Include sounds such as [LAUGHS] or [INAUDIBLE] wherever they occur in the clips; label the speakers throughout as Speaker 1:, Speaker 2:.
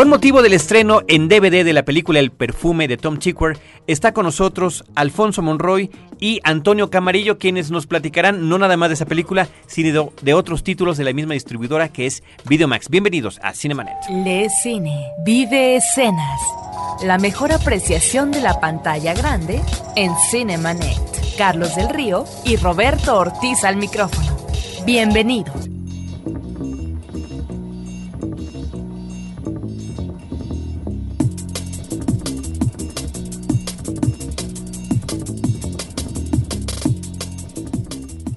Speaker 1: Con motivo del estreno en DVD de la película El perfume de Tom Tykwer, está con nosotros Alfonso Monroy y Antonio Camarillo, quienes nos platicarán no nada más de esa película, sino de otros títulos de la misma distribuidora que es Videomax. Bienvenidos a Cinemanet.
Speaker 2: Le Cine, vive escenas. La mejor apreciación de la pantalla grande en Cinemanet. Carlos del Río y Roberto Ortiz al micrófono. Bienvenidos.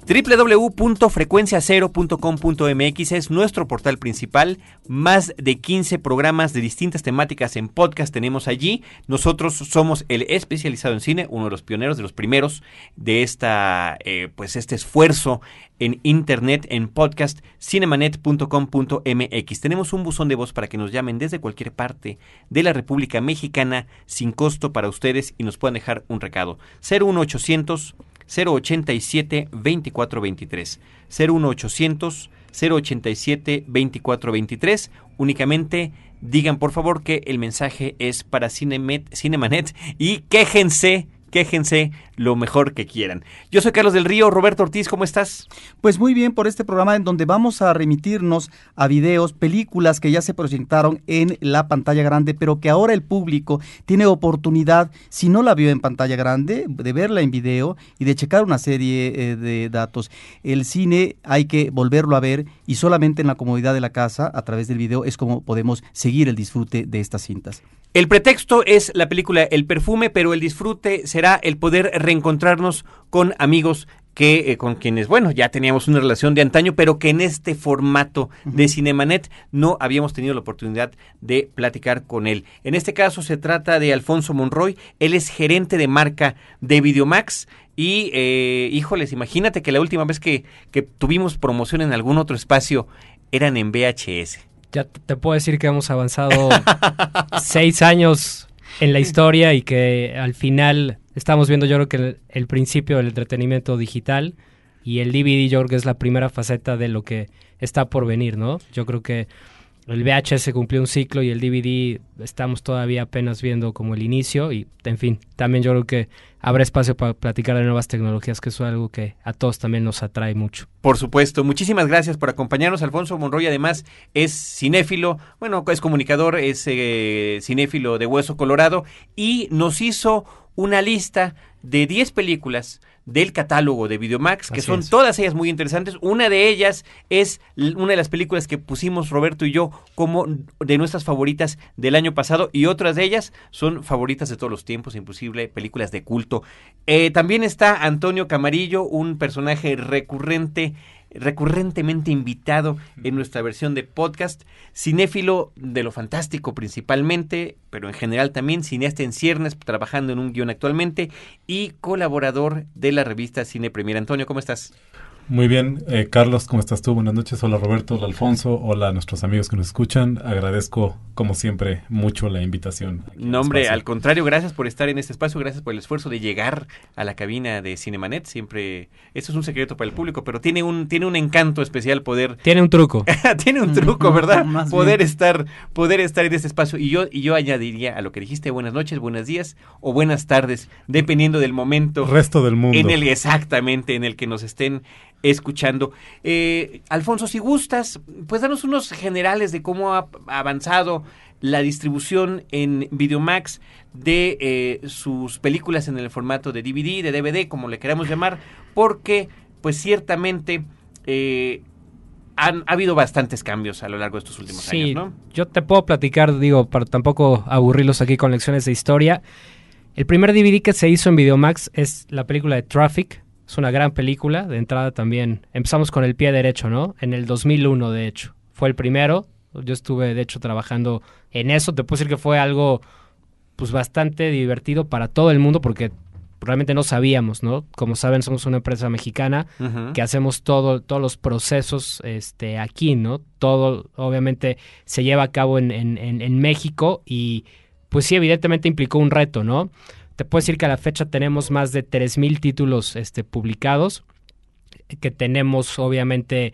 Speaker 1: www.frecuenciacero.com.mx es nuestro portal principal. Más de 15 programas de distintas temáticas en podcast tenemos allí. Nosotros somos el especializado en cine, uno de los pioneros, de los primeros de esta, eh, pues este esfuerzo en internet, en podcast, cinemanet.com.mx. Tenemos un buzón de voz para que nos llamen desde cualquier parte de la República Mexicana sin costo para ustedes y nos puedan dejar un recado. 01800 087 2423 01800 087 2423 únicamente digan por favor que el mensaje es para Cinemet, Cinemanet y quéjense quéjense lo mejor que quieran. Yo soy Carlos del Río, Roberto Ortiz, ¿cómo estás?
Speaker 3: Pues muy bien por este programa en donde vamos a remitirnos a videos, películas que ya se proyectaron en la pantalla grande, pero que ahora el público tiene oportunidad, si no la vio en pantalla grande, de verla en video y de checar una serie eh, de datos. El cine hay que volverlo a ver y solamente en la comodidad de la casa, a través del video, es como podemos seguir el disfrute de estas cintas.
Speaker 1: El pretexto es la película El perfume, pero el disfrute será el poder reencontrarnos con amigos que eh, con quienes, bueno, ya teníamos una relación de antaño, pero que en este formato de Cinemanet no habíamos tenido la oportunidad de platicar con él. En este caso se trata de Alfonso Monroy, él es gerente de marca de Videomax y, eh, híjoles, imagínate que la última vez que, que tuvimos promoción en algún otro espacio eran en VHS.
Speaker 4: Ya te puedo decir que hemos avanzado [LAUGHS] seis años en la historia y que al final estamos viendo yo creo que el, principio del entretenimiento digital y el DVD yo creo que es la primera faceta de lo que está por venir, ¿no? Yo creo que el VHS cumplió un ciclo y el DVD estamos todavía apenas viendo como el inicio y en fin, también yo creo que habrá espacio para platicar de nuevas tecnologías, que es algo que a todos también nos atrae mucho.
Speaker 1: Por supuesto, muchísimas gracias por acompañarnos. Alfonso Monroy además es cinéfilo, bueno, es comunicador, es eh, cinéfilo de Hueso Colorado y nos hizo una lista de 10 películas del catálogo de Videomax, que Así son es. todas ellas muy interesantes. Una de ellas es una de las películas que pusimos Roberto y yo como de nuestras favoritas del año pasado y otras de ellas son favoritas de todos los tiempos, imposible, películas de culto. Eh, también está Antonio Camarillo, un personaje recurrente recurrentemente invitado en nuestra versión de podcast, cinéfilo de lo fantástico principalmente, pero en general también cineasta en ciernes, trabajando en un guion actualmente y colaborador de la revista Cine Premier. Antonio, ¿cómo estás?
Speaker 5: Muy bien, eh, Carlos, ¿cómo estás tú? Buenas noches. Hola Roberto, hola Alfonso, hola a nuestros amigos que nos escuchan. Agradezco, como siempre, mucho la invitación.
Speaker 1: No, hombre, al contrario, gracias por estar en este espacio, gracias por el esfuerzo de llegar a la cabina de Cinemanet. Siempre, esto es un secreto para el público, pero tiene un, tiene un encanto especial poder... [LAUGHS]
Speaker 4: Tiene un truco. [LAUGHS]
Speaker 1: tiene un truco, ¿verdad? poder estar, poder estar en este espacio. Y yo, y yo añadiría a lo que dijiste, buenas noches, buenos días o buenas tardes, dependiendo del momento.
Speaker 5: Resto del mundo.
Speaker 1: En el, exactamente, en el que nos estén escuchando. Eh, Alfonso, si gustas, pues danos unos generales de cómo ha avanzado la distribución en Videomax de eh, sus películas en el formato de DVD, de DVD, como le queramos llamar, porque pues ciertamente eh, han ha habido bastantes cambios a lo largo de estos últimos
Speaker 4: sí,
Speaker 1: años, ¿no?
Speaker 4: Yo te puedo platicar, digo, para tampoco aburrirlos aquí con lecciones de historia. El primer DVD que se hizo en Videomax es la película de Traffic, es una gran película, de entrada también. Empezamos con el pie derecho, ¿no? En el 2001, de hecho. Fue el primero. Yo estuve, de hecho, trabajando en eso. Te puedo decir que fue algo, pues, bastante divertido para todo el mundo porque realmente no sabíamos, ¿no? Como saben, somos una empresa mexicana uh -huh. que hacemos todo, todos los procesos este, aquí, ¿no? Todo, obviamente, se lleva a cabo en, en, en, en México y, pues sí, evidentemente implicó un reto, ¿no? Te puedo decir que a la fecha tenemos más de 3.000 títulos este, publicados, que tenemos obviamente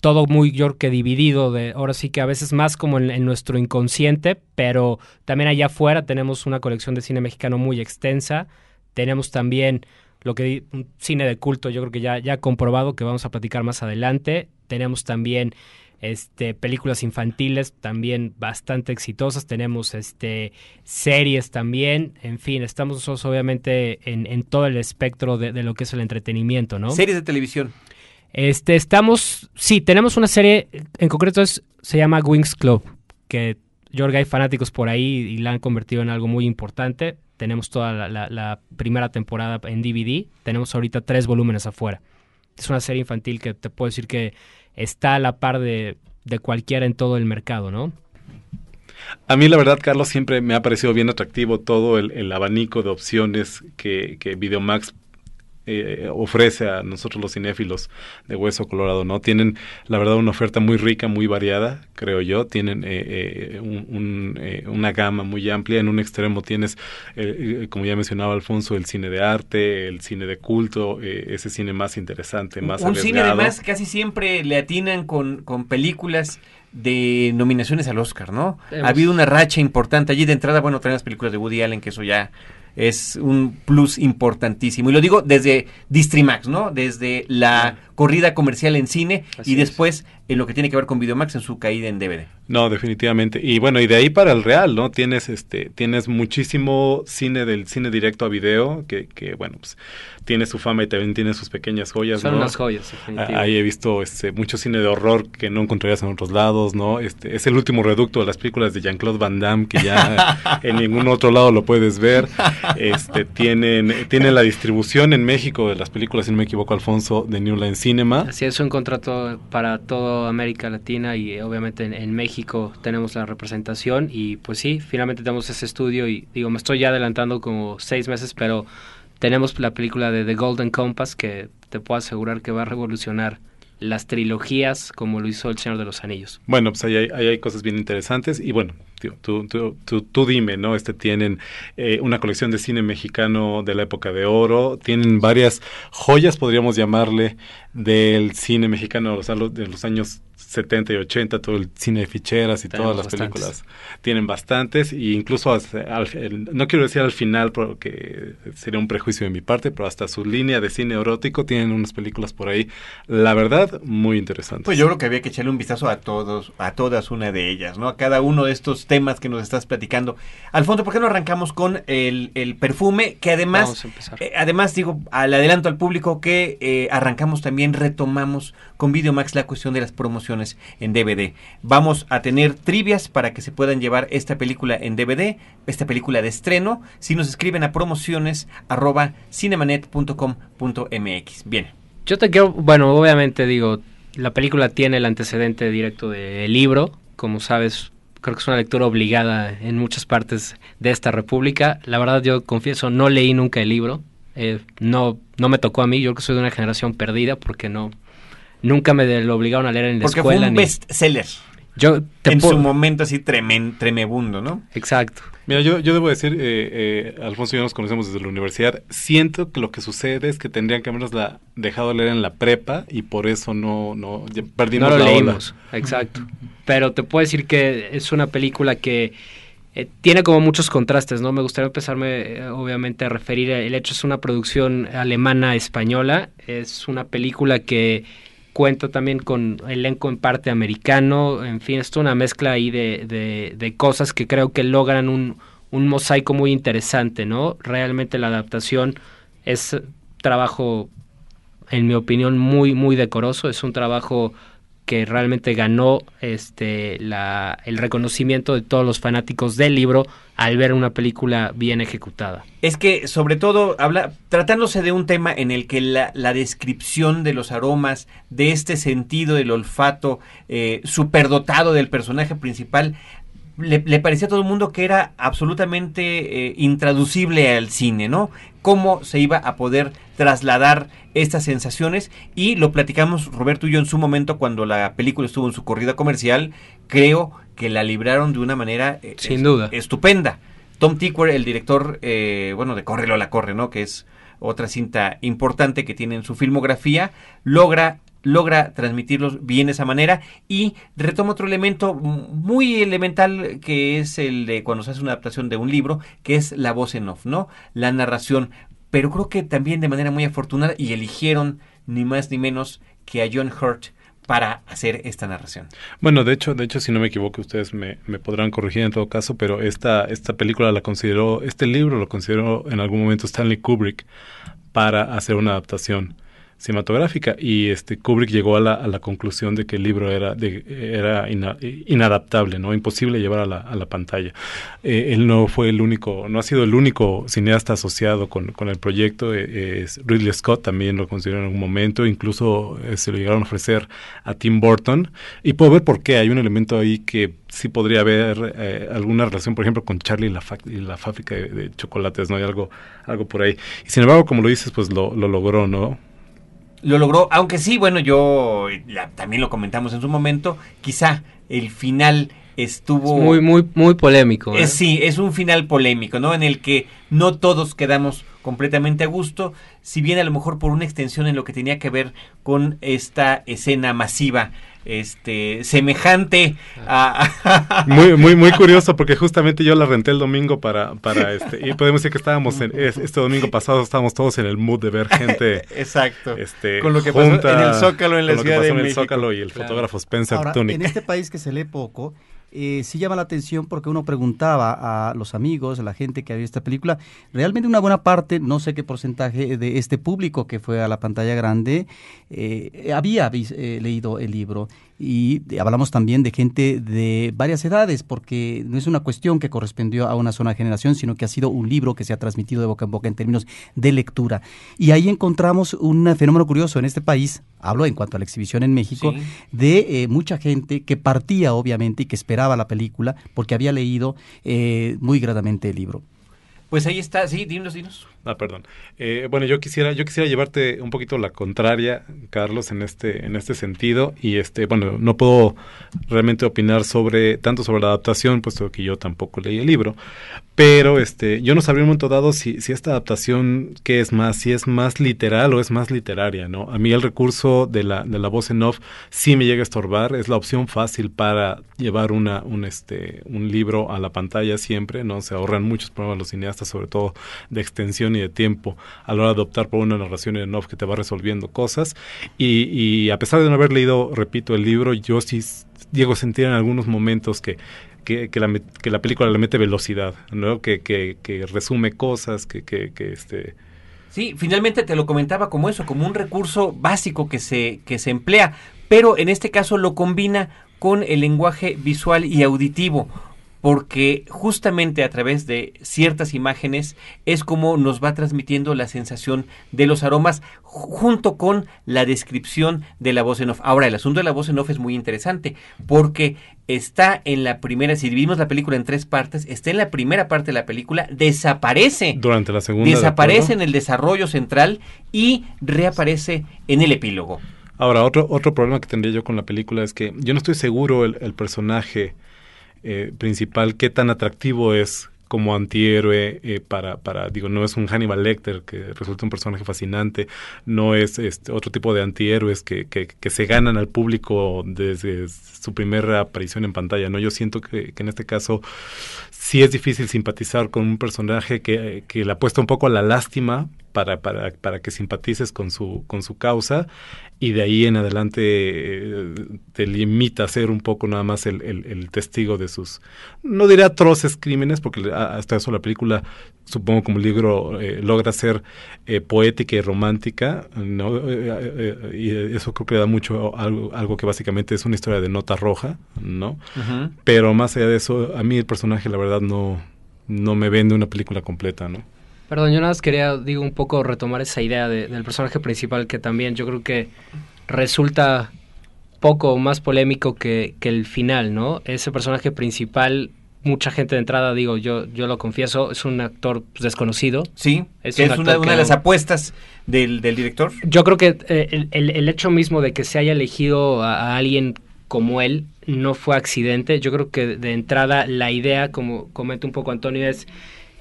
Speaker 4: todo muy yo que dividido, de, ahora sí que a veces más como en, en, nuestro inconsciente, pero también allá afuera tenemos una colección de cine mexicano muy extensa, tenemos también lo que un cine de culto, yo creo que ya, ya comprobado que vamos a platicar más adelante, tenemos también este, películas infantiles también bastante exitosas, tenemos este, series también, en fin, estamos nosotros obviamente en, en todo el espectro de, de, lo que es el entretenimiento, ¿no?
Speaker 1: Series de televisión.
Speaker 4: Este, estamos, sí, tenemos una serie, en concreto es, se llama Wings Club, que yo creo que hay fanáticos por ahí y la han convertido en algo muy importante. Tenemos toda la, la, la primera temporada en DVD, tenemos ahorita tres volúmenes afuera. Es una serie infantil que te puedo decir que está a la par de, de cualquiera en todo el mercado, ¿no?
Speaker 5: A mí la verdad, Carlos, siempre me ha parecido bien atractivo todo el, el abanico de opciones que, que Videomax eh, ofrece a nosotros los cinéfilos de Hueso Colorado, ¿no? Tienen, la verdad, una oferta muy rica, muy variada, creo yo. Tienen eh, eh, un, un, eh, una gama muy amplia. En un extremo tienes, eh, como ya mencionaba Alfonso, el cine de arte, el cine de culto, eh, ese cine más interesante, más
Speaker 1: Un
Speaker 5: arriesgado.
Speaker 1: cine, además, casi siempre le atinan con, con películas de nominaciones al Oscar, ¿no?
Speaker 4: Hemos...
Speaker 1: Ha habido una racha importante. Allí de entrada, bueno, traen las películas de Woody Allen, que eso ya es un plus importantísimo. Y lo digo desde Distrimax, ¿no? Desde la corrida comercial en cine Así y después es. En lo que tiene que ver con Videomax en su caída en DVD.
Speaker 5: No, definitivamente. Y bueno, y de ahí para el real, ¿no? Tienes este tienes muchísimo cine del cine directo a video que, que bueno, pues tiene su fama y también tiene sus pequeñas joyas,
Speaker 4: Son
Speaker 5: ¿no?
Speaker 4: unas joyas,
Speaker 5: Ahí he visto este mucho cine de horror que no encontrarías en otros lados, ¿no? Este es el último reducto de las películas de Jean-Claude Van Damme que ya [LAUGHS] en ningún otro lado lo puedes ver. Este tienen tienen la distribución en México de las películas, si no me equivoco, Alfonso, de New Line Cinema.
Speaker 4: Así es un contrato para América Latina y obviamente en, en, México tenemos la representación y pues sí, finalmente tenemos ese estudio y digo, me estoy ya adelantando como seis meses, pero tenemos la película de The Golden Compass que te puedo asegurar que va a revolucionar las trilogías como lo hizo El Señor de los Anillos.
Speaker 5: Bueno, pues ahí hay, hay cosas bien interesantes y bueno, tío, tú, tú, tú, tú, dime, ¿no? Este tienen eh, una colección de cine mexicano de la época de oro, tienen varias joyas, podríamos llamarle, del cine mexicano los, de los años 70 y 80, todo el cine de ficheras y Tenemos todas las bastantes. películas. Tienen bastantes, e incluso al, al, no quiero decir al final porque sería un prejuicio de mi parte, pero hasta su línea de cine erótico tienen unas películas por ahí, la verdad, muy interesantes.
Speaker 1: Pues yo creo que había que echarle un vistazo a todos, a todas una de ellas, ¿no? A cada uno de estos temas que nos estás platicando. Alfonso, ¿por qué no arrancamos con el, el perfume? Que además, eh, además digo, al adelanto al público que eh, arrancamos también, retomamos con Videomax la cuestión de las promociones en DVD. Vamos a tener trivias para que se puedan llevar esta película en DVD, esta película de estreno, si nos escriben a promociones arroba cinemanet.com.mx. Bien.
Speaker 4: Yo te quiero, bueno, obviamente digo, la película tiene el antecedente directo del libro, como sabes, creo que es una lectura obligada en muchas partes de esta república. La verdad yo confieso, no leí nunca el libro, eh, no, no me tocó a mí, yo creo que soy de una generación perdida porque no, nunca me lo obligaron a leer en la
Speaker 1: porque
Speaker 4: escuela.
Speaker 1: Porque fue un bestseller.
Speaker 4: Yo
Speaker 1: en su momento así tremen, tremebundo, ¿no?
Speaker 4: Exacto.
Speaker 5: Mira, yo, yo debo decir, eh, eh, Alfonso y yo nos conocemos desde la universidad. Siento que lo que sucede es que tendrían que habernos la dejado leer en la prepa y por eso no, no perdimos
Speaker 4: no lo
Speaker 5: la
Speaker 4: leímos. Ola. Exacto. Pero te puedo decir que es una película que eh, tiene como muchos contrastes, ¿no? Me gustaría empezarme, eh, obviamente, a referir. El hecho es una producción alemana española. Es una película que cuenta también con elenco en parte americano, en fin, es una mezcla ahí de, de, de cosas que creo que logran un, un, mosaico muy interesante, ¿no? Realmente la adaptación es trabajo, en mi opinión, muy, muy decoroso, es un trabajo que realmente ganó este la, el reconocimiento de todos los fanáticos del libro al ver una película bien ejecutada.
Speaker 1: Es que sobre todo habla tratándose de un tema en el que la, descripción de los aromas, de este sentido del olfato eh, superdotado del personaje principal, le, le, parecía a todo el mundo que era absolutamente eh, intraducible al cine, ¿no? Cómo se iba a poder trasladar estas sensaciones y lo platicamos Roberto y yo en su momento cuando la película estuvo en su corrida comercial, creo que la libraron de una manera
Speaker 4: eh, sin duda
Speaker 1: estupenda. Tom Tickwer, el director, eh, bueno, de Corre Lola Corre, ¿no? Que es otra cinta importante que tiene en su filmografía, logra logra transmitirlos bien de esa manera y retoma otro elemento muy elemental que es el de cuando se hace una adaptación de un libro, que es la voz en off, ¿no? La narración. Pero creo que también de manera muy afortunada y eligieron ni más ni menos que a John Hurt para hacer esta narración.
Speaker 5: Bueno, de hecho, de hecho, si no me equivoco, ustedes me, podrán corregir en todo caso, pero esta, esta película la consideró, este libro lo consideró en algún momento Stanley Kubrick para hacer una adaptación cinematográfica y este Kubrick llegó a la, a la conclusión de que el libro era de, era inadaptable no imposible llevar a la, a la pantalla eh, él no fue el único no ha sido el único cineasta asociado con, con el proyecto eh, Ridley Scott también lo consideró en algún momento incluso eh, se lo llegaron a ofrecer a Tim Burton y puedo ver por qué hay un elemento ahí que sí podría haber alguna relación, por ejemplo, con Charlie y la, y la fábrica de, de, chocolates, ¿no? Hay algo, algo por ahí. Y sin embargo, como lo dices, pues lo, lo logró, ¿no?
Speaker 1: Lo logró, aunque sí, bueno, yo la, también lo comentamos en su momento, quizá el final estuvo...
Speaker 4: Es muy, muy, muy polémico.
Speaker 1: ¿eh? Es, sí, es un final polémico, ¿no? En el que no todos quedamos completamente a gusto, si bien a lo mejor por una extensión en lo que tenía que ver con esta escena masiva este semejante a
Speaker 5: muy muy muy [LAUGHS] curioso porque justamente yo la renté el domingo para para este y podemos decir que estábamos en, este domingo pasado estábamos todos en el mood de ver gente
Speaker 1: exacto
Speaker 5: este
Speaker 1: con lo que pasó en el Zócalo en la
Speaker 5: con
Speaker 1: ciudad
Speaker 5: lo que pasó
Speaker 1: de
Speaker 5: en el
Speaker 1: México.
Speaker 5: Zócalo y el
Speaker 3: Claro.
Speaker 5: fotógrafo Spencer
Speaker 3: Ahora, en este país que se lee poco, eh, sí llama la atención porque uno preguntaba a los amigos, a la gente que había visto esta película, realmente una buena parte, no sé qué porcentaje de este público que fue a la pantalla grande, eh, había eh, leído el libro. Y hablamos también de gente de varias edades, porque no es una cuestión que correspondió a una sola generación, sino que ha sido un libro que se ha transmitido de boca en boca en términos de lectura. Y ahí encontramos un fenómeno curioso en este país, hablo en cuanto a la exhibición en México,
Speaker 1: Sí.
Speaker 3: de eh, mucha gente que partía obviamente y que esperaba la película porque había leído muy gradamente el libro.
Speaker 1: Pues ahí está, sí, dinos, dinos.
Speaker 5: Ah, perdón. Eh, bueno, yo quisiera, yo quisiera llevarte un poquito la contraria, Carlos, en este, en este sentido. Y este, bueno, no puedo realmente opinar sobre, tanto sobre la adaptación, puesto que yo tampoco leí el libro. Pero este, yo no sabría en un momento dado si, si esta adaptación, ¿qué es más? Si es más literal o es más literaria, ¿no? A mí el recurso de la, de la voz en off sí me llega a estorbar, es la opción fácil para llevar una, un, este, un libro a la pantalla siempre, ¿no? Se ahorran muchos problemas los cineastas, sobre todo de extensión y de tiempo, a la hora de optar por una narración en off que te va resolviendo cosas. Y, a pesar de no haber leído, repito, el libro, yo sí llego a sentir en algunos momentos que, que, la, que la película le mete velocidad, ¿no? Que, que, resume cosas, que, que este...
Speaker 1: Sí, finalmente te lo comentaba como eso, como un recurso básico que se, que se emplea, pero en este caso lo combina con el lenguaje visual y auditivo, porque justamente a través de ciertas imágenes es como nos va transmitiendo la sensación de los aromas ju- junto con la descripción de la voz en off. Ahora, el asunto de la voz en off es muy interesante porque está en la primera, si dividimos la película en tres partes, está en la primera parte de la película, desaparece
Speaker 5: Durante la segunda... ¿de
Speaker 1: desaparece en el desarrollo central y reaparece en el epílogo.
Speaker 5: Ahora, otro, otro problema que tendría yo con la película es que yo no estoy seguro el, el personaje eh, principal qué tan atractivo es como antihéroe eh, para, para, digo, no es un Hannibal Lecter que resulta un personaje fascinante, no es este otro tipo de antihéroes que, que, se ganan al público desde su primera aparición en pantalla, ¿no? Yo siento que, que en este caso sí es difícil simpatizar con un personaje que, que le apuesta un poco a la lástima para, para, para que simpatices con su, con su causa y de ahí en adelante eh, te limita a ser un poco nada más el, el, el testigo de sus, no diré atroces crímenes, porque hasta eso la película, supongo como libro, eh, logra ser eh, poética y romántica, ¿no? Eh, y eso creo que da mucho algo, algo que básicamente es una historia de nota roja, ¿no? Pero más allá de eso, a mí el personaje la verdad no, no me vende una película completa, ¿no?
Speaker 4: Perdón, yo nada más quería, digo, un poco retomar esa idea de- del personaje principal que también yo creo que resulta poco más polémico que, que el final, ¿no? Ese personaje principal, mucha gente de entrada, digo, yo, yo lo confieso, es un actor pues, desconocido.
Speaker 1: Sí,
Speaker 4: Es
Speaker 1: que
Speaker 4: un
Speaker 1: es una, de las apuestas del, del director.
Speaker 4: Yo creo que eh, el, el- el hecho mismo de que se haya elegido a, a alguien como él no fue accidente. Yo creo que de entrada la idea, como comenta un poco Antonio, es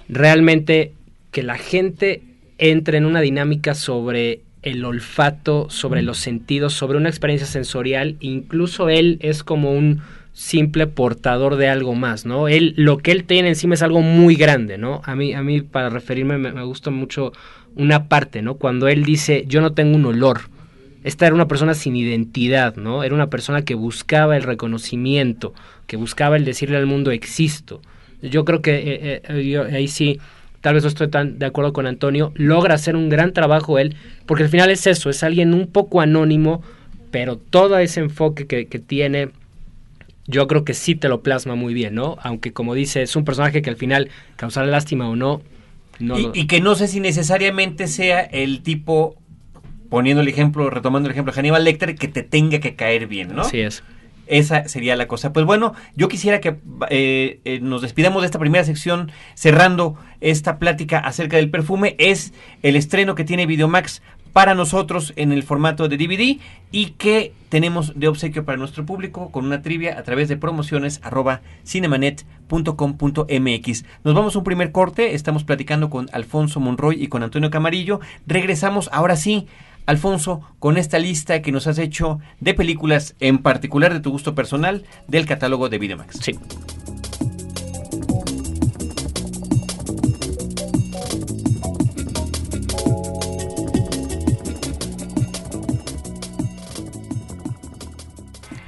Speaker 4: realmente que la gente entre en una dinámica sobre el olfato, sobre los sentidos, sobre una experiencia sensorial. Incluso él es como un simple portador de algo más, ¿no? Él, lo que él tiene encima es algo muy grande, ¿no? A mí, a mí para referirme, me, gusta mucho una parte, ¿no? Cuando él dice, yo no tengo un olor. Esta era una persona sin identidad, ¿no? Era una persona que buscaba el reconocimiento, que buscaba el decirle al mundo existo. Yo creo que eh, eh, ahí sí, tal vez no estoy tan de acuerdo con Antonio, logra hacer un gran trabajo él, porque al final es eso, es alguien un poco anónimo, pero todo ese enfoque que, que tiene, yo creo que sí te lo plasma muy bien, ¿no? Aunque como dice, es un personaje que al final causará lástima o no, no
Speaker 1: y,
Speaker 4: lo-
Speaker 1: y que no sé si necesariamente sea el tipo, poniendo el ejemplo, retomando el ejemplo de Hannibal Lecter, que te tenga que caer bien, ¿no?
Speaker 4: Así es.
Speaker 1: Esa sería la cosa. Pues bueno, yo quisiera que eh, eh, nos despidamos de esta primera sección cerrando esta plática acerca del perfume. Es el estreno que tiene Videomax para nosotros en el formato de DVD y que tenemos de obsequio para nuestro público con una trivia a través de promociones arroba cinemanet.com.mx. Nos vamos a un primer corte, estamos platicando con Alfonso Monroy y con Antonio Camarillo. Regresamos ahora sí Alfonso, con esta lista que nos has hecho de películas, en particular de tu gusto personal, del catálogo de Videomax.
Speaker 4: Sí.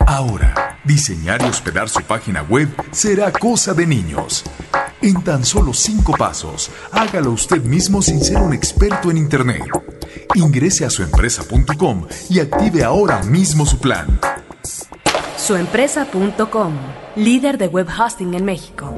Speaker 6: Ahora, diseñar y hospedar su página web será cosa de niños. En tan solo cinco pasos, hágalo usted mismo sin ser un experto en Internet. Ingrese a suempresa.com y active ahora mismo su plan.
Speaker 2: Suempresa.com, líder de web hosting en México.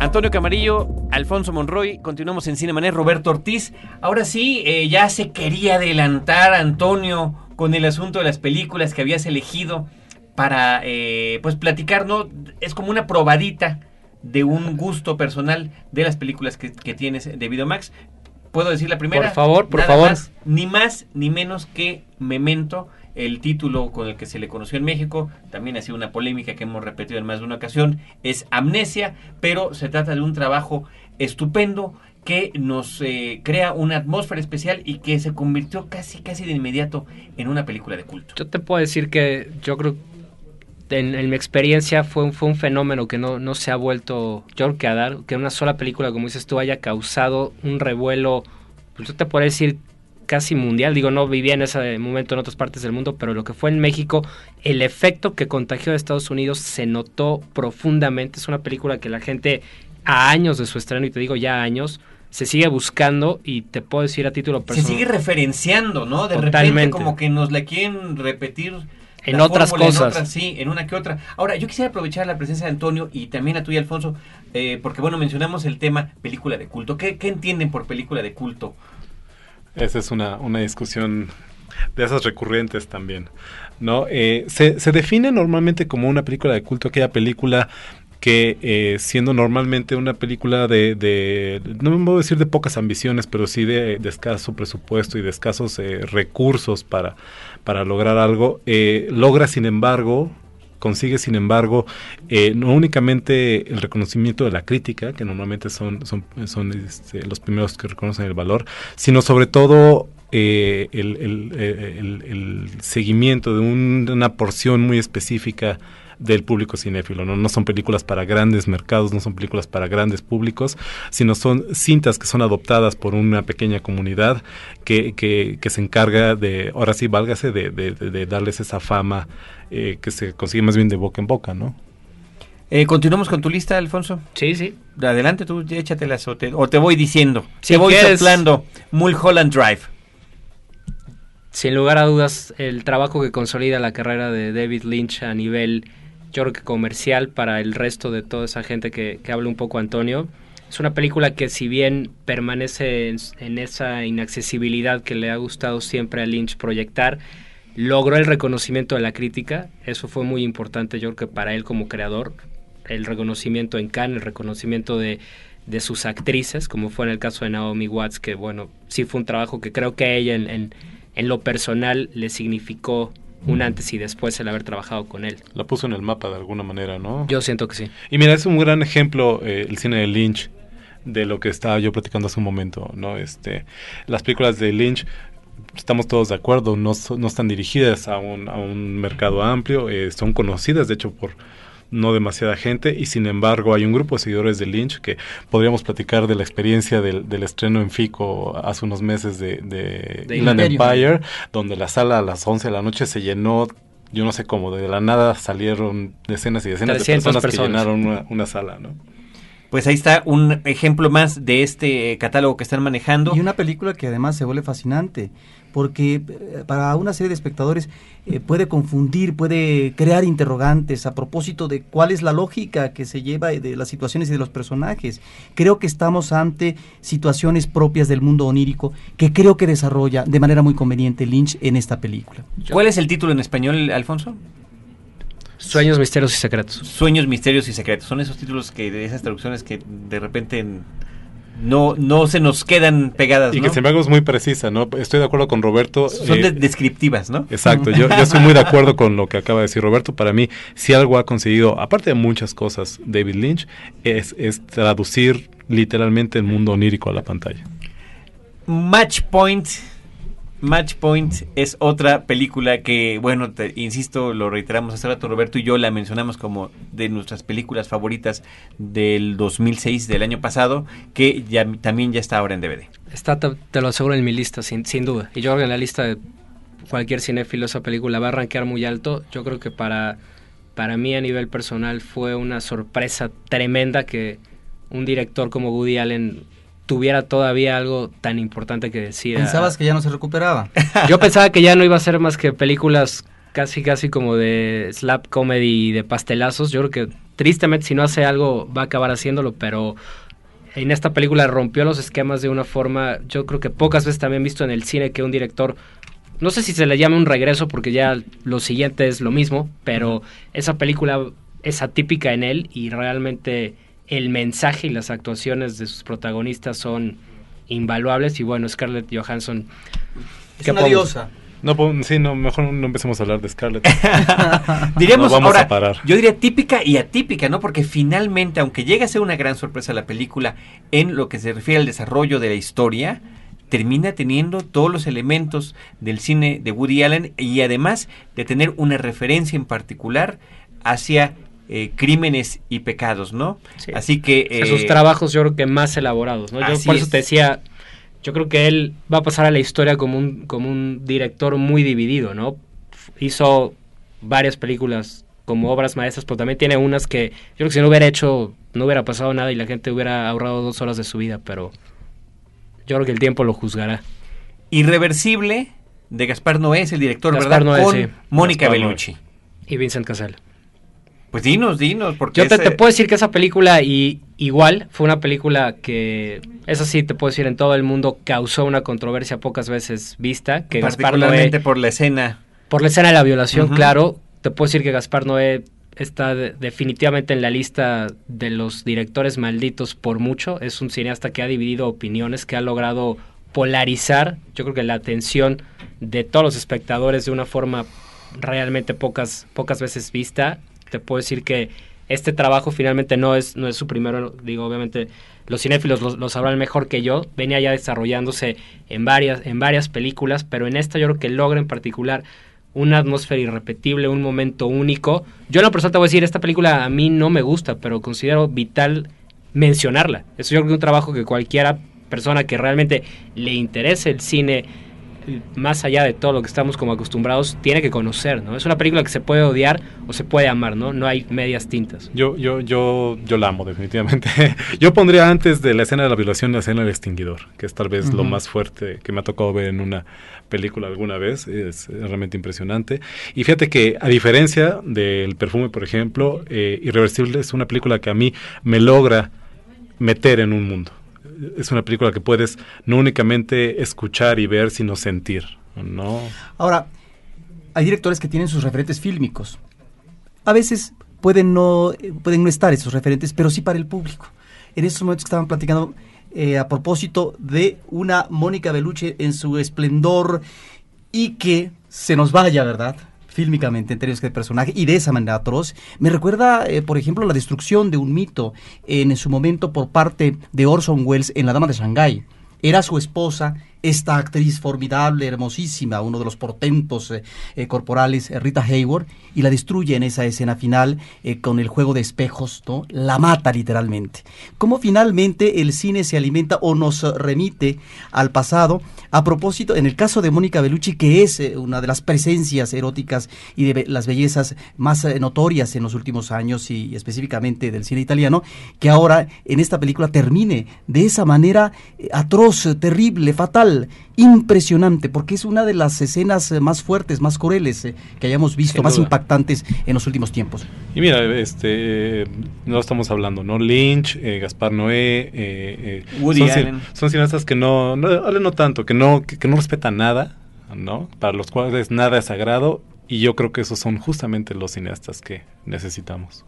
Speaker 1: Antonio Camarillo, Alfonso Monroy, continuamos en Cinemanet, Roberto Ortiz. Ahora sí, eh, ya se quería adelantar Antonio con el asunto de las películas que habías elegido para eh, pues platicar, ¿no? Es como una probadita de un gusto personal de las películas que, que tienes de Videomax. ¿Puedo decir la primera?
Speaker 4: Por favor, por
Speaker 1: Nada
Speaker 4: favor.
Speaker 1: más, ni más ni menos que Memento, el título con el que se le conoció en México, también ha sido una polémica que hemos repetido en más de una ocasión, es Amnesia, pero se trata de un trabajo estupendo que nos eh, crea una atmósfera especial y que se convirtió casi casi de inmediato en una película de culto.
Speaker 4: Yo te puedo decir que yo creo en, en mi experiencia fue un, fue un fenómeno que no, no se ha vuelto yo creo que a dar, que una sola película como dices tú haya causado un revuelo, pues yo te puedo decir casi mundial, digo no vivía en ese momento en otras partes del mundo, pero lo que fue en México, el efecto que contagió a Estados Unidos se notó profundamente, es una película que la gente a años de su estreno, y te digo ya años, se sigue buscando y te puedo decir a título
Speaker 1: Se
Speaker 4: personal.
Speaker 1: sigue referenciando, ¿no? De repente como que nos la quieren repetir.
Speaker 4: En
Speaker 1: la
Speaker 4: otras
Speaker 1: fórmula, en
Speaker 4: cosas.
Speaker 1: otras, sí, en una que otra. Ahora, yo quisiera aprovechar la presencia de Antonio y también a tuya, Alfonso, eh, porque bueno, mencionamos el tema película de culto. ¿Qué, qué entienden por película de culto?
Speaker 5: Esa es una, una discusión de esas recurrentes también. ¿no? Eh, se, se define normalmente como una película de culto aquella película que eh, siendo normalmente una película de, de, no me puedo decir de pocas ambiciones, pero sí de, escaso presupuesto y de escasos eh, recursos para, para lograr algo, eh, logra sin embargo consigue sin embargo eh, no únicamente el reconocimiento de la crítica que normalmente son son, son este, los primeros que reconocen el valor sino sobre todo eh, el, seguimiento de, una porción muy específica del público cinéfilo. ¿no? no son películas para grandes mercados, no son películas para grandes públicos, sino son cintas que son adoptadas por una pequeña comunidad que, que, que se encarga de, ahora sí, válgase, de, de, de darles esa fama eh, que se consigue más bien de boca en boca, ¿no?
Speaker 1: Eh, Continuamos con tu lista, Alfonso.
Speaker 4: Sí, sí.
Speaker 1: Adelante, tú échatelas o te, o te voy diciendo.
Speaker 4: Si
Speaker 1: te voy
Speaker 4: quieres.
Speaker 1: soplando. Mulholland Drive.
Speaker 4: Sin lugar a dudas, el trabajo que consolida la carrera de David Lynch a nivel, yo creo que comercial para el resto de toda esa gente que, habla un poco Antonio. Es una película que si bien permanece en, esa inaccesibilidad que le ha gustado siempre a Lynch proyectar, logró el reconocimiento de la crítica. Eso fue muy importante, yo creo que para él como creador. El reconocimiento en Cannes, el reconocimiento de, de sus actrices, como fue en el caso de Naomi Watts, que bueno, sí fue un trabajo que creo que a ella en, en lo personal le significó un antes y después el haber trabajado con él.
Speaker 5: La puso en el mapa de alguna manera, ¿no?
Speaker 4: Yo siento que sí.
Speaker 5: Y mira, es un gran ejemplo eh, el cine de Lynch de lo que estaba yo platicando hace un momento, ¿no? Este, las películas de Lynch estamos todos de acuerdo, no, no están dirigidas a un, a un mercado amplio, eh, son conocidas de hecho por no demasiada gente y sin embargo hay un grupo de seguidores de Lynch que podríamos platicar de la experiencia del, del estreno en Fico hace unos meses de, de,
Speaker 4: De
Speaker 5: Inland. Empire, donde la sala a las 11 de la noche se llenó, yo no sé cómo, de la nada salieron decenas y decenas de
Speaker 4: 300
Speaker 5: personas, que
Speaker 4: personas.
Speaker 5: llenaron una, una sala, ¿no?
Speaker 1: Pues ahí está un ejemplo más de este eh, catálogo que están manejando.
Speaker 3: Y una película que además se vuelve fascinante, porque eh, para una serie de espectadores eh, puede confundir, puede crear interrogantes a propósito de cuál es la lógica que se lleva de las situaciones y de los personajes. Creo que estamos ante situaciones propias del mundo onírico que creo que desarrolla de manera muy conveniente Lynch en esta película.
Speaker 1: ¿Cuál es el título en español, Alfonso?
Speaker 4: Sueños, misterios y secretos.
Speaker 1: Sueños, misterios y secretos. Son esos títulos que de esas traducciones que de repente no no se nos quedan pegadas,
Speaker 5: Y
Speaker 1: ¿no?
Speaker 5: que sin embargo es muy precisa, ¿no? Estoy de acuerdo con Roberto.
Speaker 1: Son
Speaker 5: eh,
Speaker 1: de- descriptivas, ¿no?
Speaker 5: Exacto, yo, yo estoy muy de acuerdo con lo que acaba de decir Roberto. Para mí, si algo ha conseguido, aparte de muchas cosas, David Lynch, es, es traducir literalmente el mundo onírico a la pantalla.
Speaker 1: Match Point. Match Point es otra película que, bueno, te- insisto, lo reiteramos hace rato, Roberto y yo la mencionamos como de nuestras películas favoritas del 2006, del año pasado, que ya, también ya está ahora en DVD.
Speaker 4: Está, te, lo aseguro, en mi lista, sin, sin duda. Y yo creo que en la lista de cualquier cinéfilo esa película va a rankear muy alto. Yo creo que para, para mí a nivel personal fue una sorpresa tremenda que un director como Woody Allen tuviera todavía algo tan importante que decir.
Speaker 3: ¿Pensabas que ya no se recuperaba? [LAUGHS]
Speaker 4: Yo pensaba que ya no iba a ser más que películas casi casi como de slap comedy y de pastelazos. Yo creo que tristemente si no hace algo va a acabar haciéndolo, pero en esta película rompió los esquemas de una forma, yo creo que pocas veces también visto en el cine que un director no sé si se le llame un regreso porque ya lo siguiente es lo mismo, pero esa película es atípica en él y realmente el mensaje y las actuaciones de sus protagonistas son invaluables y bueno, Scarlett Johansson
Speaker 3: Es
Speaker 4: ¿Qué
Speaker 3: una
Speaker 4: podemos-
Speaker 3: diosa.
Speaker 5: No, pues, sí, no, mejor no empecemos a hablar de Scarlett. [LAUGHS]
Speaker 1: Diríamos
Speaker 5: No vamos
Speaker 1: ahora,
Speaker 5: a parar.
Speaker 1: yo diría típica y atípica, ¿no? Porque finalmente, aunque llega a ser una gran sorpresa la película en lo que se refiere al desarrollo de la historia, termina teniendo todos los elementos del cine de Woody Allen y además de tener una referencia en particular hacia eh, crímenes y pecados, ¿no?
Speaker 4: Sí.
Speaker 1: Así que...
Speaker 4: Sus
Speaker 1: eh,
Speaker 4: trabajos yo creo que más elaborados, ¿no? Yo por eso
Speaker 1: es.
Speaker 4: te decía, yo creo que él va a pasar a la historia como un, como un director muy dividido, ¿no? Hizo varias películas como obras maestras, pero también tiene unas que yo creo que si no hubiera hecho, no hubiera pasado nada y la gente hubiera ahorrado dos horas de su vida, pero yo creo que el tiempo lo juzgará.
Speaker 1: Irreversible de Gaspar Noé es el director,
Speaker 4: Gaspar
Speaker 1: ¿verdad?
Speaker 4: Noé,
Speaker 1: Con
Speaker 4: sí.
Speaker 1: Mónica
Speaker 5: Gaspar Noé.
Speaker 1: Bellucci.
Speaker 4: Y Vincent Cassel.
Speaker 1: Pues dinos, dinos, porque
Speaker 4: Yo te, te puedo decir que esa película, y igual, fue una película que, esa sí te puedo decir, en todo el mundo causó una controversia pocas veces vista, que Gaspar Noé,
Speaker 1: particularmente por la escena.
Speaker 4: Por la escena de la violación, claro, te puedo decir que Gaspar Noé está de- definitivamente en la lista de los directores malditos por mucho, es un cineasta que ha dividido opiniones, que ha logrado polarizar, yo creo que la atención de todos los espectadores de una forma realmente pocas, pocas veces vista. Te puedo decir que este trabajo finalmente no es, no es su primero, digo, obviamente los cinéfilos lo, sabrán mejor que yo, venía ya desarrollándose en varias, en varias películas, pero en esta yo creo que logra en particular una atmósfera irrepetible, un momento único. Yo en lo personal te voy a decir, esta película a mí no me gusta, pero considero vital mencionarla. Eso yo creo que es un trabajo que cualquiera persona que realmente le interese el cine más allá de todo lo que estamos como acostumbrados, tiene que conocer, ¿no? Es una película que se puede odiar o se puede amar, ¿no? No hay medias tintas.
Speaker 5: Yo, yo, yo, yo la amo definitivamente. [LAUGHS] yo pondría antes de la escena de la violación la escena del extinguidor, que es tal vez lo más fuerte que me ha tocado ver en una película alguna vez. Es, es realmente impresionante. Y fíjate que a diferencia del perfume, por ejemplo, eh, Irreversible es una película que a mí me logra meter en un mundo. Es una película que puedes no únicamente escuchar y ver, sino sentir. ¿no?
Speaker 3: Ahora, hay directores que tienen sus referentes fílmicos. A veces pueden no, eh, pueden no estar esos referentes, pero sí para el público. En estos momentos que estaban platicando eh, a propósito de una Mónica Bellucci en su esplendor y que se nos vaya, ¿verdad? Fílmicamente en términos de personaje y de esa manera atroz. Me recuerda, eh, por ejemplo, la destrucción de un mito en su momento por parte de Orson Welles en La Dama de Shanghái. Era su esposa esta actriz formidable, hermosísima, uno de los portentos eh, eh, corporales, eh, Rita Hayward, y la destruye en esa escena final con el juego de espejos, ¿no? La mata literalmente. Cómo finalmente el cine se alimenta o nos remite al pasado, a propósito, en el caso de Mónica Bellucci, que es una de las presencias eróticas y de las bellezas más notorias en los últimos años y específicamente del cine italiano, que ahora en esta película termine de esa manera atroz, terrible, fatal, impresionante, porque es una de las escenas eh, más fuertes, más crueles eh, que hayamos visto, más impactantes en los últimos tiempos.
Speaker 5: Y mira, este, no estamos hablando, ¿no? Lynch, eh, Gaspar Noé,
Speaker 1: Woody
Speaker 5: son,
Speaker 1: Allen.
Speaker 5: son cineastas que no, no, no tanto, que no, que, no respetan nada, ¿no? Para los cuales nada es sagrado, y yo creo que esos son justamente los cineastas que necesitamos.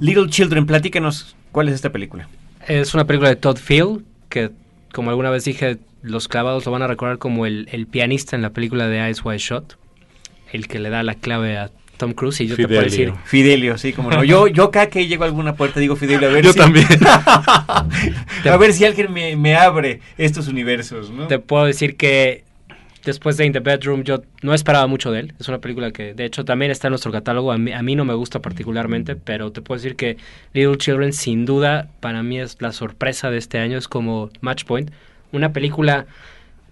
Speaker 1: Little Children, platícanos, ¿cuál es esta película?
Speaker 4: Es una película de Todd Field, que como alguna vez dije, los clavados lo van a recordar como el, pianista en la película de Ice White Shot, el que le da la clave a Tom Cruise y yo te puedo decir
Speaker 1: Fidelio, sí, como no. Yo, yo acá que llego a alguna puerta digo Fidelio, a ver
Speaker 5: yo
Speaker 1: si...
Speaker 5: también. [LAUGHS]
Speaker 1: a ver si alguien me, me, abre estos universos, ¿no?
Speaker 4: Te puedo decir que después de In the Bedroom yo no esperaba mucho de él. Es una película que de hecho también está en nuestro catálogo. A mí, a mí no me gusta particularmente, pero te puedo decir que Little Children sin duda para mí es la sorpresa de este año. Es como Match Point una película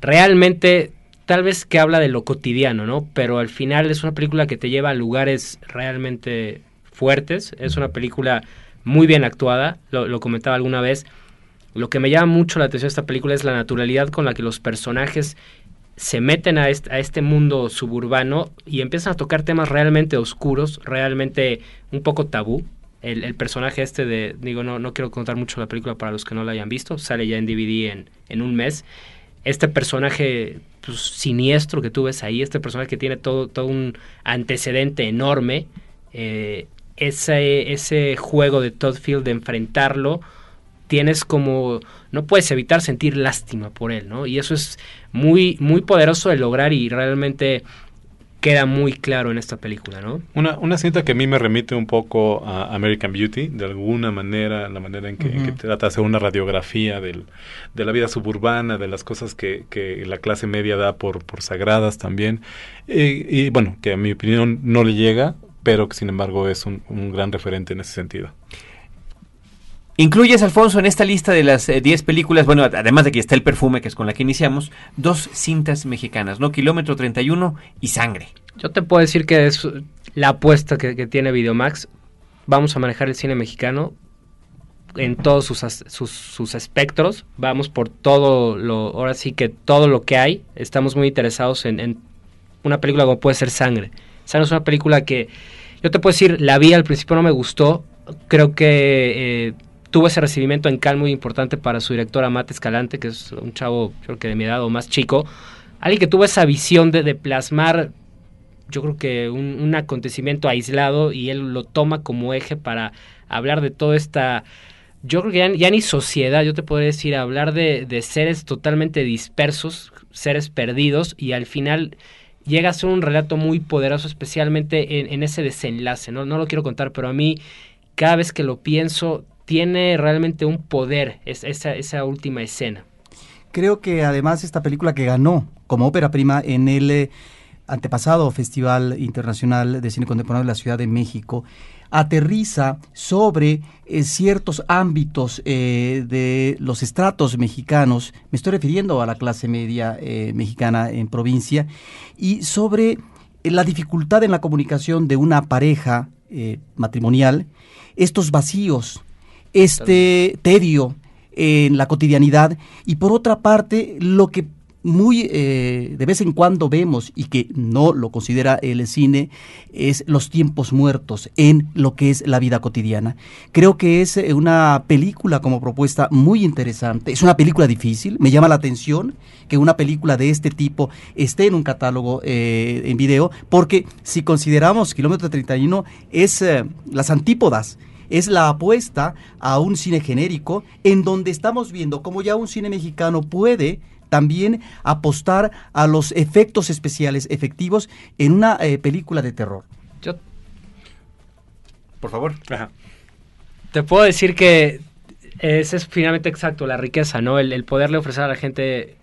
Speaker 4: realmente tal vez que habla de lo cotidiano, ¿no? Pero al final es una película que te lleva a lugares realmente fuertes, es una película muy bien actuada, lo, comentaba alguna vez. Lo que me llama mucho la atención de esta película es la naturalidad con la que los personajes se meten a este, a este mundo suburbano y empiezan a tocar temas realmente oscuros, realmente un poco tabú, el, personaje este de, digo, no, no quiero contar mucho la película para los que no la hayan visto, sale ya en DVD en, en un mes. Este personaje pues, siniestro que tú ves ahí, este personaje que tiene todo, todo un antecedente enorme, eh, ese, ese juego de Todd Field de enfrentarlo, tienes como, no puedes evitar sentir lástima por él, ¿no? Y eso es muy, muy poderoso de lograr y realmente queda muy claro en esta película, ¿no?
Speaker 5: Una, una cinta que a mí me remite un poco a American Beauty, de alguna manera, la manera en que, trata de hacer una radiografía del, de la vida suburbana, de las cosas que, que la clase media da por, por sagradas también. y bueno, que a mi opinión no le llega, pero que sin embargo es un, un gran referente en ese sentido.
Speaker 1: Incluyes, Alfonso, en esta lista de las 10 eh, películas, bueno, además de que está El Perfume, que es con la que iniciamos, dos cintas mexicanas, ¿no? Kilómetro 31 y Sangre.
Speaker 4: Yo te puedo decir que es la apuesta que, tiene Videomax. Vamos a manejar el cine mexicano en todos sus, sus, espectros. Vamos por todo lo, ahora sí que todo lo que hay. Estamos muy interesados en, una película como puede ser Sangre. Sangre es una película que, yo te puedo decir, la vi al principio no me gustó. Creo que... Eh, tuvo ese recibimiento en Cal muy importante para su directora Mate Escalante, que es un chavo, creo que de mi edad o más chico. Alguien que tuvo esa visión de, plasmar, yo creo que un, acontecimiento aislado y él lo toma como eje para hablar de toda esta yo creo que ya, ni sociedad, yo te podría decir, hablar de, seres totalmente dispersos, seres perdidos, y al final llega a ser un relato muy poderoso, especialmente en, en, ese desenlace, ¿no? No lo quiero contar, pero a mí, cada vez que lo pienso, tiene realmente un poder esa, última escena.
Speaker 3: Creo que además esta película que ganó como ópera prima en el eh, antepasado Festival Internacional de Cine Contemporáneo de la Ciudad de México, aterriza sobre eh, ciertos ámbitos eh, de los estratos mexicanos, me estoy refiriendo a la clase media mexicana en provincia, y sobre la dificultad en la comunicación de una pareja matrimonial, estos vacíos este tedio en la cotidianidad y por otra parte lo que muy eh, de vez en cuando vemos y que no lo considera el cine es los tiempos muertos en lo que es la vida cotidiana. Creo que es eh, una película como propuesta muy interesante. Es una película difícil. Me llama la atención que una película de este tipo esté en un catálogo eh, en video porque si consideramos Kilómetro 31 es las antípodas es la apuesta a un cine genérico en donde estamos viendo cómo ya un cine mexicano puede también apostar a los efectos especiales efectivos en una eh, película de terror.
Speaker 4: Yo
Speaker 1: Por favor.
Speaker 5: Ajá.
Speaker 4: te puedo decir que ese es finalmente exacto, la riqueza, ¿no? El, el poderle ofrecer a la gente.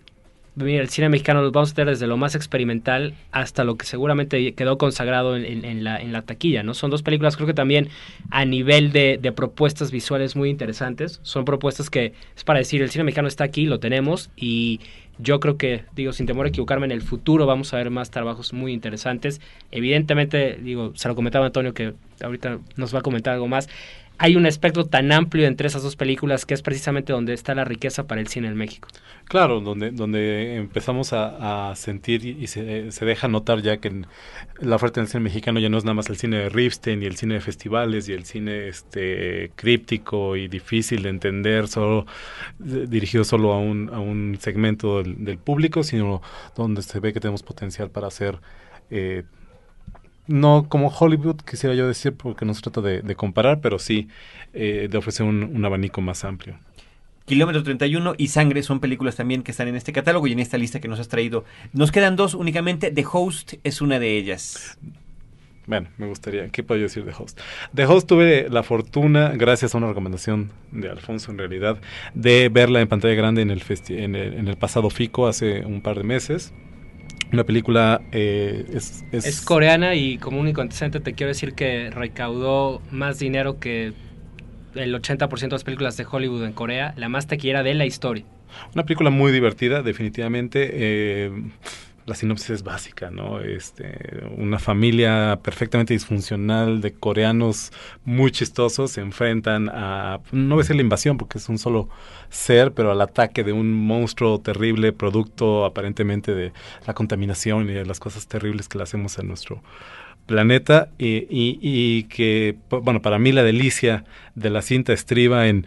Speaker 4: El cine mexicano lo vamos a tener desde lo más experimental hasta lo que seguramente quedó consagrado en, la, taquilla, ¿no? Son dos películas, creo que también a nivel de propuestas visuales muy interesantes. Son propuestas que es para decir, el cine mexicano está aquí, lo tenemos, y yo creo que, digo, sin temor a equivocarme, en el futuro vamos a ver más trabajos muy interesantes. Evidentemente, digo, se lo comentaba Antonio que ahorita nos va a comentar algo más. Hay un espectro tan amplio entre esas dos películas que es precisamente donde está la riqueza para el cine en México.
Speaker 5: Claro, donde, donde empezamos a, sentir y se, se deja notar ya que la oferta del cine mexicano ya no es nada más el cine de Ripstein y el cine de festivales y el cine este críptico y difícil de entender, solo eh, dirigido solo a un, a un segmento del, del público, sino donde se ve que tenemos potencial para hacer eh, no como Hollywood, quisiera yo decir, porque no se trata de, de comparar, pero sí eh, de ofrecer un, un abanico más amplio.
Speaker 1: Kilómetro 31 y Sangre son películas también que están en este catálogo y en esta lista que nos has traído. Nos quedan dos únicamente. The Host es una de ellas.
Speaker 5: Bueno, me gustaría, ¿qué puedo decir de Host? De Host tuve la fortuna, gracias a una recomendación de Alfonso en realidad, de verla en pantalla grande en el, en el, en el pasado FICO hace un par de meses. Una película eh, es, es-
Speaker 4: Es coreana y como único antecedente te quiero decir que recaudó más dinero que el 80% de las películas de Hollywood en Corea, la más taquillera de la historia.
Speaker 5: Una película muy divertida, definitivamente. eh, la sinopsis es básica, ¿no? Este, una familia perfectamente disfuncional de coreanos muy chistosos se enfrentan a, no voy a decir la invasión porque es un solo ser, pero al ataque de un monstruo terrible, producto aparentemente de la contaminación y de las cosas terribles que le hacemos a nuestro planeta y, y- y que, bueno, para mí la delicia de la cinta estriba en,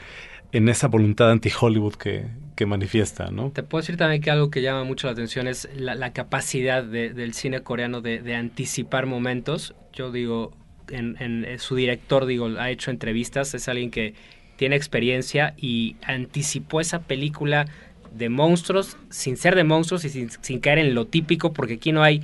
Speaker 5: en esa voluntad anti-Hollywood que, manifiesta, ¿no?
Speaker 4: Te puedo decir también que algo que llama mucho la atención es la, capacidad de- del cine coreano de, anticipar momentos. Yo digo, en, en su director, digo, ha hecho entrevistas, es alguien que tiene experiencia y anticipó esa película de monstruos sin ser de monstruos y sin caer en lo típico, porque aquí no hay,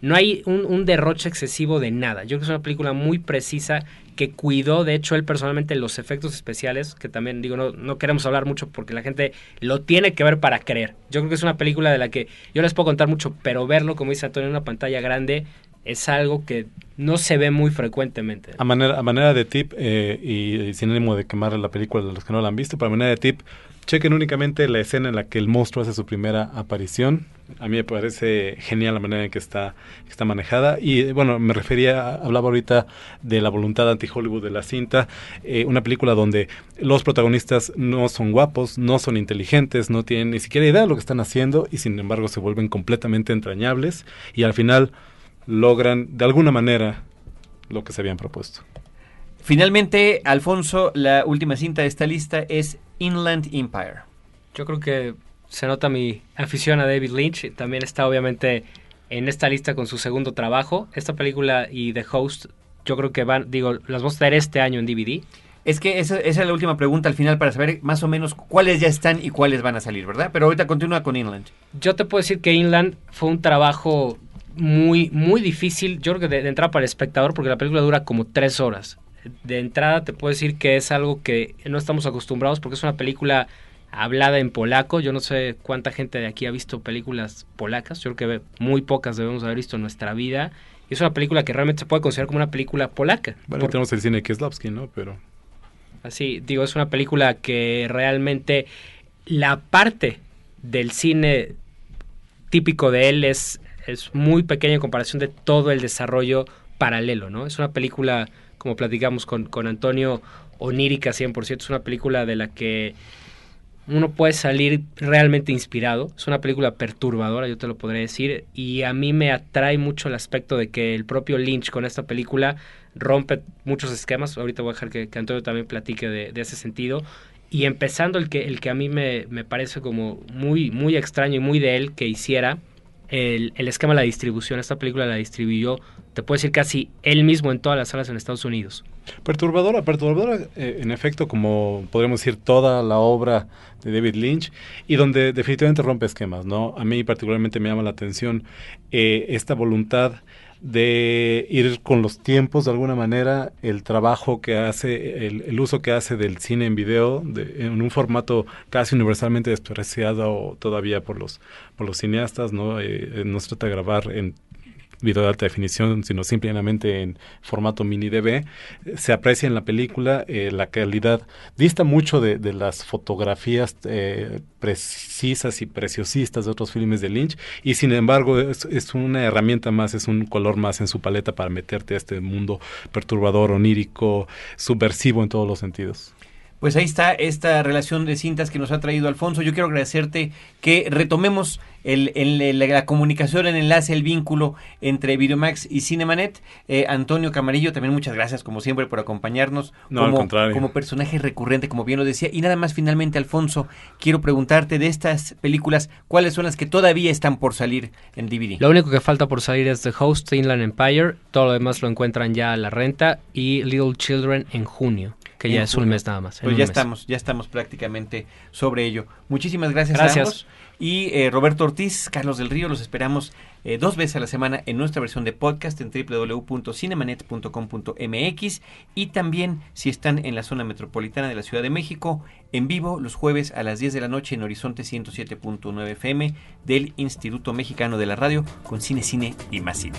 Speaker 4: no hay un, un derroche excesivo de nada. Yo creo que es una película muy precisa que cuidó, de hecho, él personalmente los efectos especiales, que también digo, no, no queremos hablar mucho porque la gente lo tiene que ver para creer. Yo creo que es una película de la que yo les puedo contar mucho, pero verlo, como dice Antonio, en una pantalla grande es algo que no se ve muy frecuentemente.
Speaker 5: A manera, a manera de tip, eh, y, sin ánimo de quemar la película de los que no la han visto, pero a manera de tip, chequen únicamente la escena en la que el monstruo hace su primera aparición. A mí me parece genial la manera en que está, que está manejada. Y bueno, me refería, hablaba ahorita de la voluntad anti-Hollywood de la cinta. eh, una película donde los protagonistas no son guapos, no son inteligentes, no tienen ni siquiera idea de lo que están haciendo y sin embargo se vuelven completamente entrañables y al final logran de alguna manera lo que se habían propuesto.
Speaker 1: Finalmente, Alfonso, la última cinta de esta lista es Inland Empire.
Speaker 4: Yo creo que se nota mi afición a David Lynch. También está obviamente en esta lista con su segundo trabajo. Esta película y The Host, yo creo que van, digo, las vamos a traer este año en DVD.
Speaker 1: Es que esa, esa es la última pregunta al final para saber más o menos cuáles ya están y cuáles van a salir, ¿verdad? Pero ahorita continúa con Inland.
Speaker 4: Yo te puedo decir que Inland fue un trabajo muy, muy difícil. Yo creo que de, de entrada para el espectador, porque la película dura como tres horas. De entrada te puedo decir que es algo que no estamos acostumbrados porque es una película hablada en polaco. Yo no sé cuánta gente de aquí ha visto películas polacas. Yo creo que muy pocas debemos haber visto en nuestra vida. Y es una película que realmente se puede considerar como una película polaca.
Speaker 5: Bueno,
Speaker 4: Por-
Speaker 5: tenemos el cine Kieslowski, ¿no? Pero
Speaker 4: Así, digo, es una película que realmente la parte del cine típico de él es, es muy pequeña en comparación de todo el desarrollo paralelo, ¿no? Es una película, como platicamos con, con Antonio, onírica 100%, es una película de la que uno puede salir realmente inspirado. Es una película perturbadora, yo te lo podré decir. Y a mí me atrae mucho el aspecto de que el propio Lynch con esta película rompe muchos esquemas. Ahorita voy a dejar que, Antonio también platique de, de ese sentido. Y empezando el que, el que a mí me, me parece como muy, muy extraño y muy de él que hiciera el, el esquema de la distribución. Esta película la distribuyó, te puedo decir, casi él mismo en todas las salas en Estados Unidos.
Speaker 5: Perturbadora, perturbadora, eh, en efecto, como podríamos decir, toda la obra de David Lynch y donde definitivamente rompe esquemas, ¿no? A mí particularmente me llama la atención eh, esta voluntad de ir con los tiempos de alguna manera, el trabajo que hace, el, el uso que hace del cine en video, de, en un formato casi universalmente despreciado todavía por los, por los cineastas, ¿no? Eh, no se trata de grabar en video de alta definición, sino simplemente en formato mini DV, se aprecia en la película eh, la calidad, dista mucho de, de las fotografías eh, precisas y preciosistas de otros filmes de Lynch, y sin embargo es, es, una herramienta más, es un color más en su paleta para meterte a este mundo perturbador, onírico, subversivo en todos los sentidos.
Speaker 1: Pues ahí está esta relación de cintas que nos ha traído Alfonso. Yo quiero agradecerte que retomemos el, el, la, la, comunicación, el enlace, el vínculo entre Videomax y Cinemanet. Eh, Antonio Camarillo, también muchas gracias, como siempre, por acompañarnos
Speaker 5: no,
Speaker 1: como,
Speaker 5: al contrario.
Speaker 1: como personaje recurrente, como bien lo decía. Y nada más, finalmente, Alfonso, quiero preguntarte de estas películas, ¿cuáles son las que todavía están por salir en DVD?
Speaker 4: Lo único que falta por salir es The Host, Inland Empire. Todo lo demás lo encuentran ya a la renta. Y Little Children en junio que ya es un mes nada más.
Speaker 1: Pues ya
Speaker 4: mes.
Speaker 1: estamos, ya estamos prácticamente sobre ello. Muchísimas gracias,
Speaker 4: gracias.
Speaker 1: a ambos. Y eh, Roberto Ortiz, Carlos del Río, los esperamos eh, dos veces a la semana en nuestra versión de podcast en www.cinemanet.com.mx y también si están en la zona metropolitana de la Ciudad de México, en vivo los jueves a las 10 de la noche en Horizonte 107.9 FM del Instituto Mexicano de la Radio con Cine, Cine y más Cine.